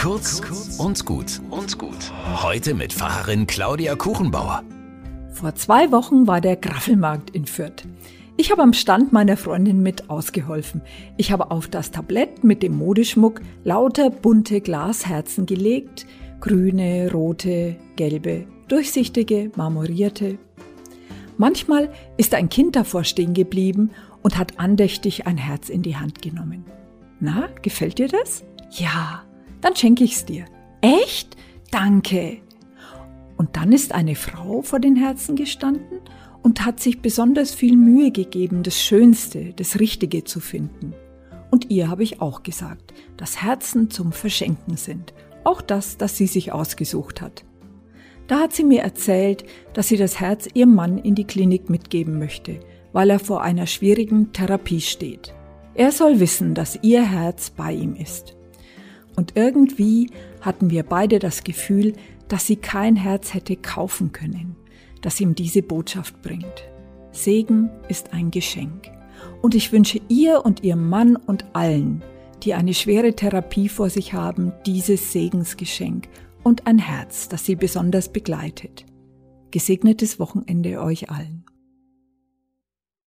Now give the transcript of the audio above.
Kurz und gut und gut. Heute mit Pfarrerin Claudia Kuchenbauer. Vor zwei Wochen war der Graffelmarkt in Fürth. Ich habe am Stand meiner Freundin mit ausgeholfen. Ich habe auf das Tablett mit dem Modeschmuck lauter bunte Glasherzen gelegt. Grüne, rote, gelbe, durchsichtige, marmorierte. Manchmal ist ein Kind davor stehen geblieben und hat andächtig ein Herz in die Hand genommen. Na, gefällt dir das? Ja, dann schenke ich's dir. Echt? Danke. Und dann ist eine Frau vor den Herzen gestanden und hat sich besonders viel Mühe gegeben, das Schönste, das Richtige zu finden. Und ihr habe ich auch gesagt, dass Herzen zum Verschenken sind. Auch das, das sie sich ausgesucht hat. Da hat sie mir erzählt, dass sie das Herz ihrem Mann in die Klinik mitgeben möchte, weil er vor einer schwierigen Therapie steht. Er soll wissen, dass ihr Herz bei ihm ist. Und irgendwie hatten wir beide das Gefühl, dass sie kein Herz hätte kaufen können, das ihm diese Botschaft bringt. Segen ist ein Geschenk. Und ich wünsche ihr und ihrem Mann und allen, die eine schwere Therapie vor sich haben, dieses Segensgeschenk und ein Herz, das sie besonders begleitet. Gesegnetes Wochenende euch allen.